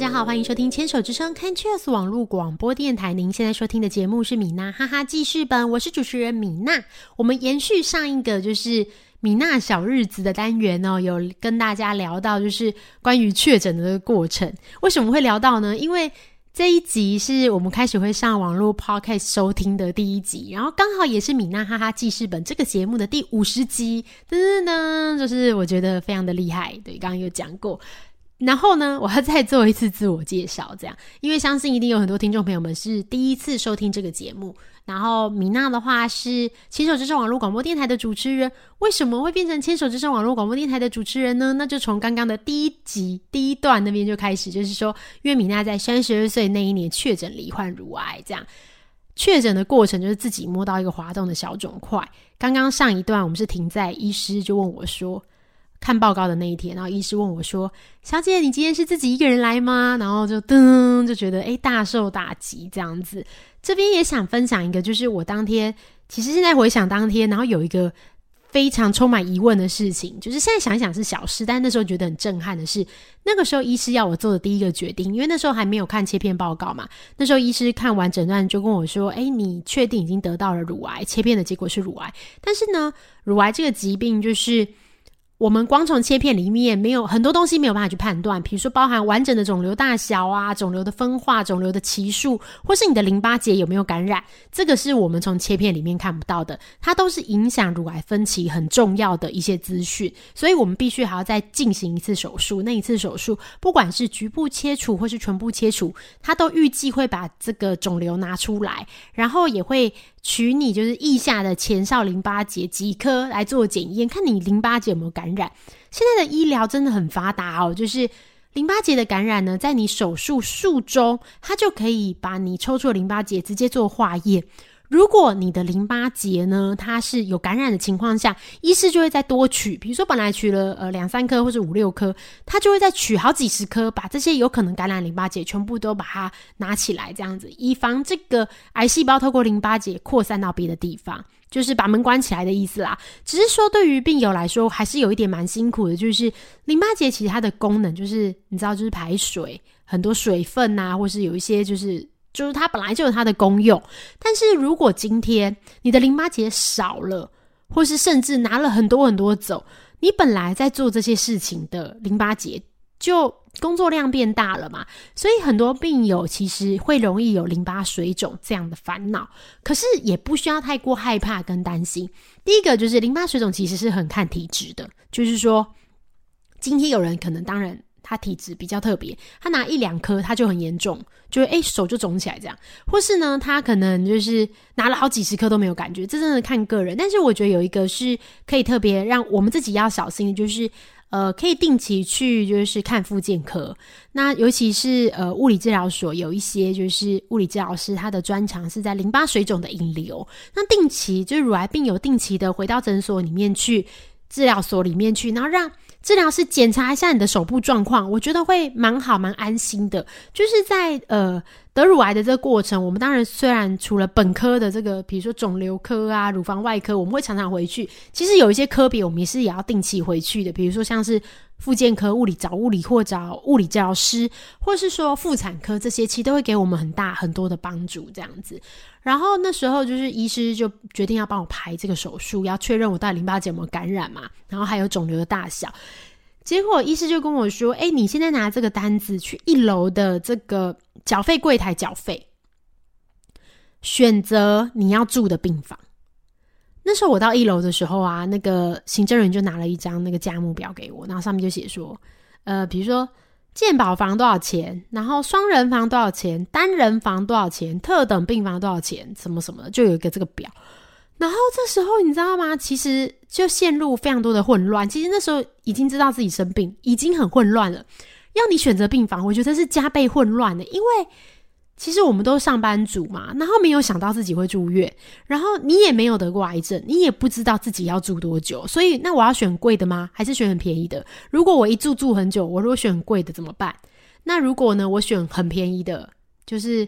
大家好，欢迎收听牵手之声 c a n c h e s 网络广播电台。您现在收听的节目是米娜哈哈记事本，我是主持人米娜。我们延续上一个就是米娜小日子的单元哦，有跟大家聊到就是关于确诊的过程。为什么会聊到呢？因为这一集是我们开始会上网络 podcast 收听的第一集，然后刚好也是米娜哈哈记事本这个节目的第五十集，噔噔噔，就是我觉得非常的厉害。对，刚刚有讲过。然后呢，我要再做一次自我介绍，这样，因为相信一定有很多听众朋友们是第一次收听这个节目。然后米娜的话是牵手之声网络广播电台的主持人，为什么会变成牵手之声网络广播电台的主持人呢？那就从刚刚的第一集第一段那边就开始，就是说，因为米娜在三十二岁那一年确诊罹患乳癌，这样确诊的过程就是自己摸到一个滑动的小肿块。刚刚上一段我们是停在医师就问我说。看报告的那一天，然后医师问我说：“小姐，你今天是自己一个人来吗？”然后就噔，就觉得诶大受打击这样子。这边也想分享一个，就是我当天其实现在回想当天，然后有一个非常充满疑问的事情，就是现在想想是小事，但那时候觉得很震撼的是，那个时候医师要我做的第一个决定，因为那时候还没有看切片报告嘛。那时候医师看完诊断就跟我说：“诶，你确定已经得到了乳癌？切片的结果是乳癌，但是呢，乳癌这个疾病就是。”我们光从切片里面没有很多东西没有办法去判断，比如说包含完整的肿瘤大小啊、肿瘤的分化、肿瘤的期数，或是你的淋巴结有没有感染，这个是我们从切片里面看不到的，它都是影响乳癌分期很重要的一些资讯，所以我们必须还要再进行一次手术。那一次手术，不管是局部切除或是全部切除，它都预计会把这个肿瘤拿出来，然后也会。取你就是腋下的前哨淋巴结几颗来做检验，看你淋巴结有没有感感染。现在的医疗真的很发达哦，就是淋巴结的感染呢，在你手术术中，它就可以把你抽出淋巴结直接做化验。如果你的淋巴结呢，它是有感染的情况下，医师就会再多取，比如说本来取了呃两三颗或者五六颗，他就会再取好几十颗，把这些有可能感染淋巴结全部都把它拿起来，这样子，以防这个癌细胞透过淋巴结扩散到别的地方，就是把门关起来的意思啦。只是说对于病友来说，还是有一点蛮辛苦的，就是淋巴结其实它的功能就是你知道，就是排水，很多水分呐，或是有一些就是。就是它本来就有它的功用，但是如果今天你的淋巴结少了，或是甚至拿了很多很多走，你本来在做这些事情的淋巴结就工作量变大了嘛，所以很多病友其实会容易有淋巴水肿这样的烦恼，可是也不需要太过害怕跟担心。第一个就是淋巴水肿其实是很看体质的，就是说今天有人可能当然。他体质比较特别，他拿一两颗他就很严重，就诶手就肿起来这样，或是呢他可能就是拿了好几十颗都没有感觉，这真的看个人。但是我觉得有一个是可以特别让我们自己要小心的，就是呃可以定期去就是看复健科，那尤其是呃物理治疗所有一些就是物理治疗师他的专长是在淋巴水肿的引流，那定期就是乳癌病友定期的回到诊所里面去治疗所里面去，然后让。治疗师检查一下你的手部状况，我觉得会蛮好、蛮安心的。就是在呃得乳癌的这个过程，我们当然虽然除了本科的这个，比如说肿瘤科啊、乳房外科，我们会常常回去。其实有一些科别，我们也是也要定期回去的，比如说像是。复健科、物理找物理或找物理治疗师，或是说妇产科这些，其实都会给我们很大很多的帮助。这样子，然后那时候就是医师就决定要帮我排这个手术，要确认我到底淋巴结有没有感染嘛，然后还有肿瘤的大小。结果医师就跟我说：“哎，你现在拿这个单子去一楼的这个缴费柜台缴费，选择你要住的病房。”那时候我到一楼的时候啊，那个行政人就拿了一张那个价目表给我，然后上面就写说，呃，比如说健保房多少钱，然后双人房多少钱，单人房多少钱，特等病房多少钱，什么什么的，就有一个这个表。然后这时候你知道吗？其实就陷入非常多的混乱。其实那时候已经知道自己生病，已经很混乱了。要你选择病房，我觉得是加倍混乱的，因为。其实我们都是上班族嘛，然后没有想到自己会住院，然后你也没有得过癌症，你也不知道自己要住多久，所以那我要选贵的吗？还是选很便宜的？如果我一住住很久，我如果选贵的怎么办？那如果呢，我选很便宜的，就是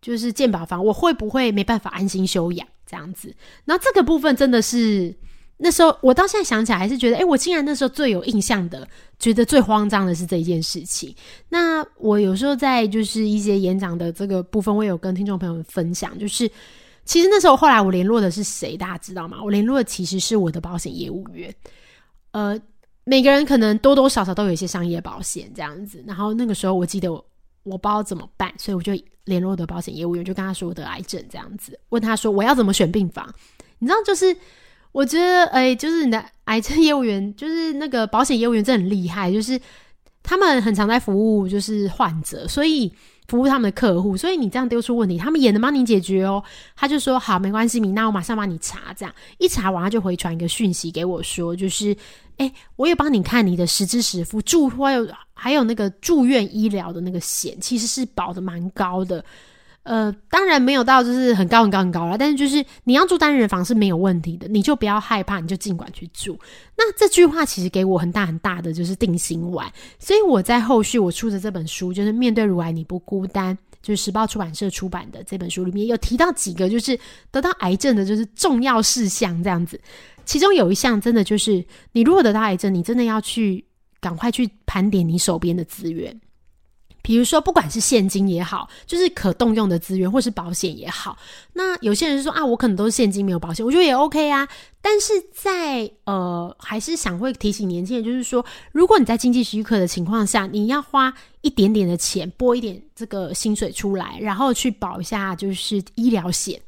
就是健保房，我会不会没办法安心休养这样子？那这个部分真的是那时候我到现在想起来，还是觉得，哎，我竟然那时候最有印象的，觉得最慌张的是这一件事情。那我有时候在就是一些演讲的这个部分，我有跟听众朋友们分享，就是其实那时候后来我联络的是谁，大家知道吗？我联络的其实是我的保险业务员。呃，每个人可能多多少少都有一些商业保险这样子。然后那个时候我记得我我不知道怎么办，所以我就联络的保险业务员，就跟他说我得癌症这样子，问他说我要怎么选病房。你知道就是。我觉得，哎，就是你的癌症业务员，就是那个保险业务员，真的很厉害。就是他们很常在服务，就是患者，所以服务他们的客户。所以你这样丢出问题，他们也能帮你解决哦。他就说：“好，没关系，米娜，我马上帮你查。”这样一查完，他就回传一个讯息给我，说：“就是，哎，我也帮你看你的实支实付住，还有还有那个住院医疗的那个险，其实是保的蛮高的。”呃，当然没有到就是很高很高很高了，但是就是你要住单人房是没有问题的，你就不要害怕，你就尽管去住。那这句话其实给我很大很大的就是定心丸，所以我在后续我出的这本书就是面对乳癌你不孤单，就是时报出版社出版的这本书里面有提到几个就是得到癌症的就是重要事项这样子，其中有一项真的就是你如果得到癌症，你真的要去赶快去盘点你手边的资源。比如说，不管是现金也好，就是可动用的资源，或是保险也好，那有些人说啊，我可能都是现金没有保险，我觉得也 OK 啊。但是在呃，还是想会提醒年轻人，就是说，如果你在经济许可的情况下，你要花一点点的钱拨一点这个薪水出来，然后去保一下就是医疗险。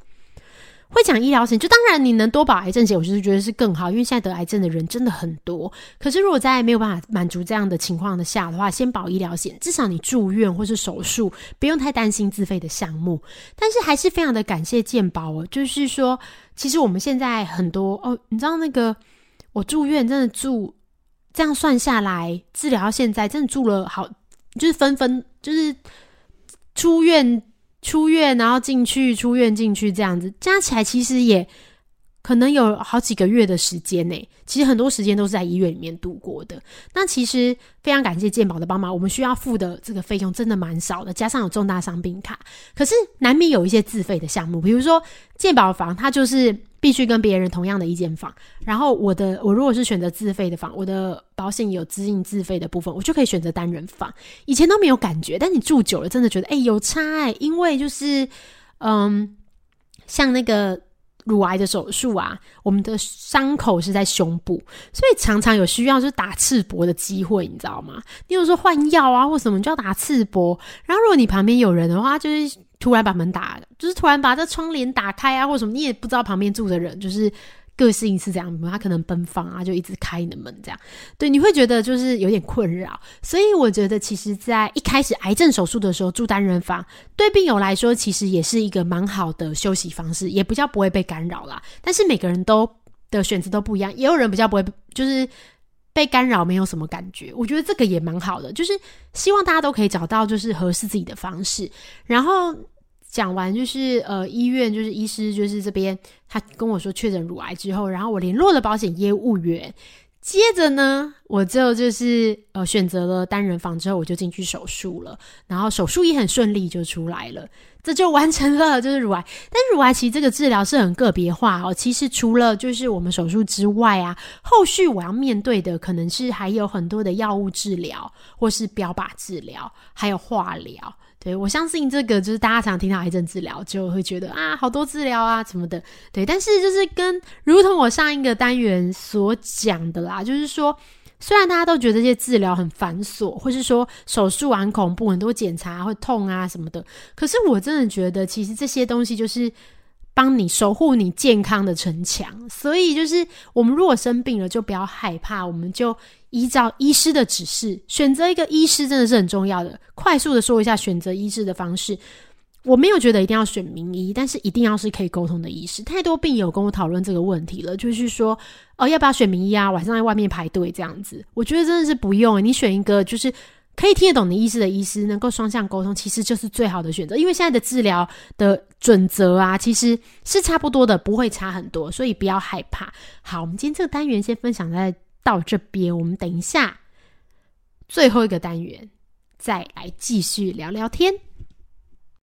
会讲医疗险，就当然你能多保癌症险，我就是觉得是更好，因为现在得癌症的人真的很多。可是如果在没有办法满足这样的情况的下的话，先保医疗险，至少你住院或是手术不用太担心自费的项目。但是还是非常的感谢健保哦，就是说，其实我们现在很多哦，你知道那个我住院真的住这样算下来，治疗到现在真的住了好，就是分分就是出院。出院，然后进去，出院进去，这样子加起来其实也可能有好几个月的时间呢。其实很多时间都是在医院里面度过的。那其实非常感谢健保的帮忙，我们需要付的这个费用真的蛮少的，加上有重大伤病卡，可是难免有一些自费的项目，比如说健保房，它就是。必须跟别人同样的一间房，然后我的我如果是选择自费的房，我的保险有资应自费的部分，我就可以选择单人房。以前都没有感觉，但你住久了，真的觉得哎有差哎，因为就是嗯，像那个乳癌的手术啊，我们的伤口是在胸部，所以常常有需要就是打赤膊的机会，你知道吗？你有时候换药啊或什么，就要打赤膊。然后如果你旁边有人的话，就是。突然把门打，就是突然把这窗帘打开啊，或者什么，你也不知道旁边住的人就是个性是怎样，他可能奔放啊，就一直开你的门这样，对，你会觉得就是有点困扰。所以我觉得，其实，在一开始癌症手术的时候住单人房，对病友来说，其实也是一个蛮好的休息方式，也比较不会被干扰啦。但是每个人都的选择都不一样，也有人比较不会，就是。被干扰没有什么感觉，我觉得这个也蛮好的，就是希望大家都可以找到就是合适自己的方式。然后讲完就是呃医院就是医师就是这边他跟我说确诊乳癌之后，然后我联络了保险业务员，接着呢我就就是呃选择了单人房之后我就进去手术了，然后手术也很顺利就出来了。这就完成了，就是乳癌。但乳癌其实这个治疗是很个别化哦。其实除了就是我们手术之外啊，后续我要面对的可能是还有很多的药物治疗，或是标靶治疗，还有化疗。对我相信这个就是大家常听到癌症治疗，就会觉得啊，好多治疗啊什么的。对，但是就是跟如同我上一个单元所讲的啦，就是说。虽然大家都觉得这些治疗很繁琐，或是说手术很恐怖，很多检查会痛啊什么的，可是我真的觉得，其实这些东西就是帮你守护你健康的城墙。所以，就是我们如果生病了，就不要害怕，我们就依照医师的指示，选择一个医师真的是很重要的。快速的说一下选择医师的方式。我没有觉得一定要选名医，但是一定要是可以沟通的医师。太多病友跟我讨论这个问题了，就是说，哦，要不要选名医啊？晚上在外面排队这样子，我觉得真的是不用。你选一个就是可以听得懂你意思的医师，能够双向沟通，其实就是最好的选择。因为现在的治疗的准则啊，其实是差不多的，不会差很多，所以不要害怕。好，我们今天这个单元先分享在到这边，我们等一下最后一个单元再来继续聊聊天。